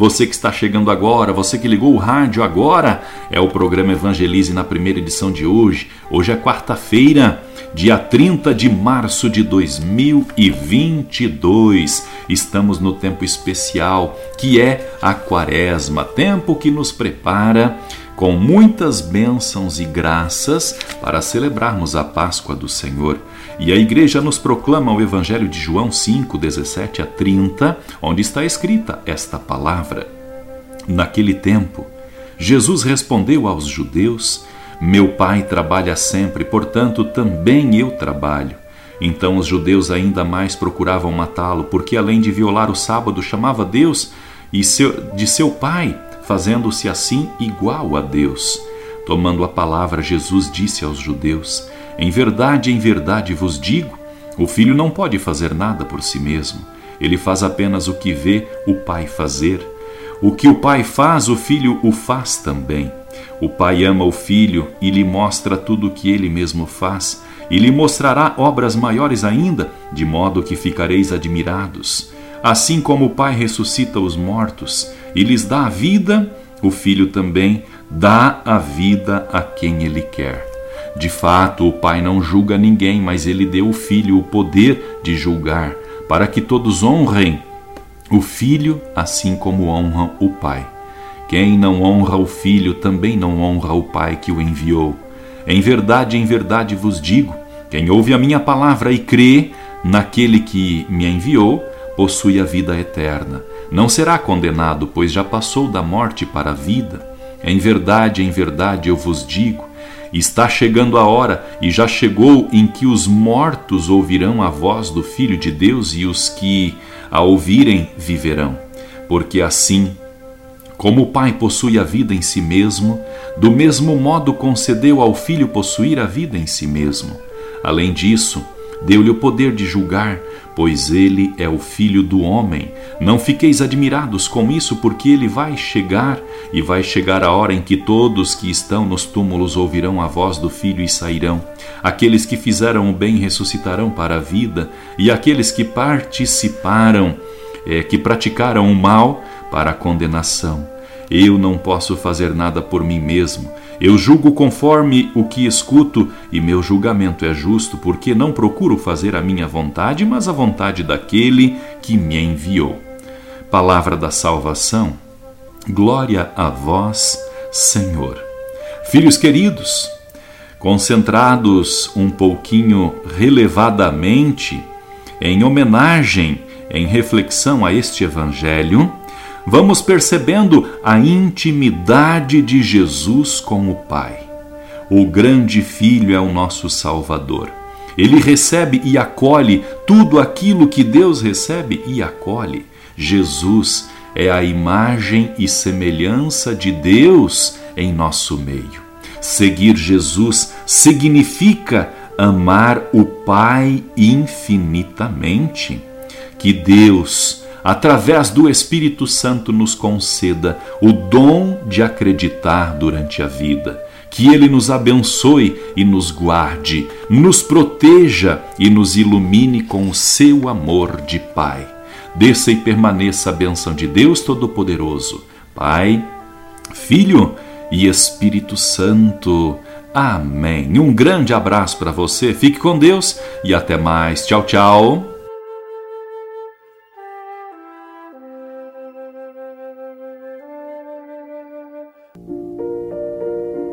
Você que está chegando agora, você que ligou o rádio agora, é o programa Evangelize na primeira edição de hoje. Hoje é quarta-feira, dia 30 de março de 2022. Estamos no tempo especial que é a Quaresma, tempo que nos prepara com muitas bênçãos e graças para celebrarmos a Páscoa do Senhor. E a igreja nos proclama o Evangelho de João 5, 17 a 30, onde está escrita esta palavra. Naquele tempo, Jesus respondeu aos judeus: Meu pai trabalha sempre, portanto também eu trabalho. Então os judeus ainda mais procuravam matá-lo, porque além de violar o sábado, chamava Deus e de seu pai fazendo-se assim igual a Deus. Tomando a palavra, Jesus disse aos judeus: Em verdade, em verdade vos digo, o filho não pode fazer nada por si mesmo. Ele faz apenas o que vê o pai fazer. O que o pai faz, o filho o faz também. O pai ama o filho e lhe mostra tudo o que ele mesmo faz, e lhe mostrará obras maiores ainda, de modo que ficareis admirados. Assim como o Pai ressuscita os mortos e lhes dá a vida, o Filho também dá a vida a quem ele quer. De fato, o Pai não julga ninguém, mas ele deu ao Filho o poder de julgar, para que todos honrem o Filho assim como honram o Pai. Quem não honra o Filho também não honra o Pai que o enviou. Em verdade, em verdade vos digo: quem ouve a minha palavra e crê naquele que me enviou, possui a vida eterna. Não será condenado, pois já passou da morte para a vida. Em verdade, em verdade eu vos digo: está chegando a hora, e já chegou, em que os mortos ouvirão a voz do Filho de Deus, e os que a ouvirem viverão. Porque assim, como o Pai possui a vida em si mesmo, do mesmo modo concedeu ao Filho possuir a vida em si mesmo. Além disso, deu-lhe o poder de julgar, pois ele é o filho do homem. Não fiqueis admirados com isso, porque ele vai chegar, e vai chegar a hora em que todos que estão nos túmulos ouvirão a voz do filho e sairão. Aqueles que fizeram o bem ressuscitarão para a vida, e aqueles que participaram, é, que praticaram o mal, para a condenação. Eu não posso fazer nada por mim mesmo. Eu julgo conforme o que escuto, e meu julgamento é justo, porque não procuro fazer a minha vontade, mas a vontade daquele que me enviou. Palavra da salvação. Glória a vós, Senhor. Filhos queridos, concentrados um pouquinho relevadamente em homenagem, em reflexão a este evangelho, vamos percebendo a intimidade de Jesus com o Pai. O grande Filho é o nosso Salvador. Ele recebe e acolhe tudo aquilo que Deus recebe e acolhe. Jesus é a imagem e semelhança de Deus em nosso meio. Seguir Jesus significa amar o Pai infinitamente. Que Deus através do Espírito Santo, nos conceda o dom de acreditar durante a vida. Que Ele nos abençoe e nos guarde, nos proteja e nos ilumine com o seu amor de Pai. Desça e permaneça a benção de Deus Todo-Poderoso, Pai, Filho e Espírito Santo. Amém. Um grande abraço para você, fique com Deus e até mais. Tchau, tchau.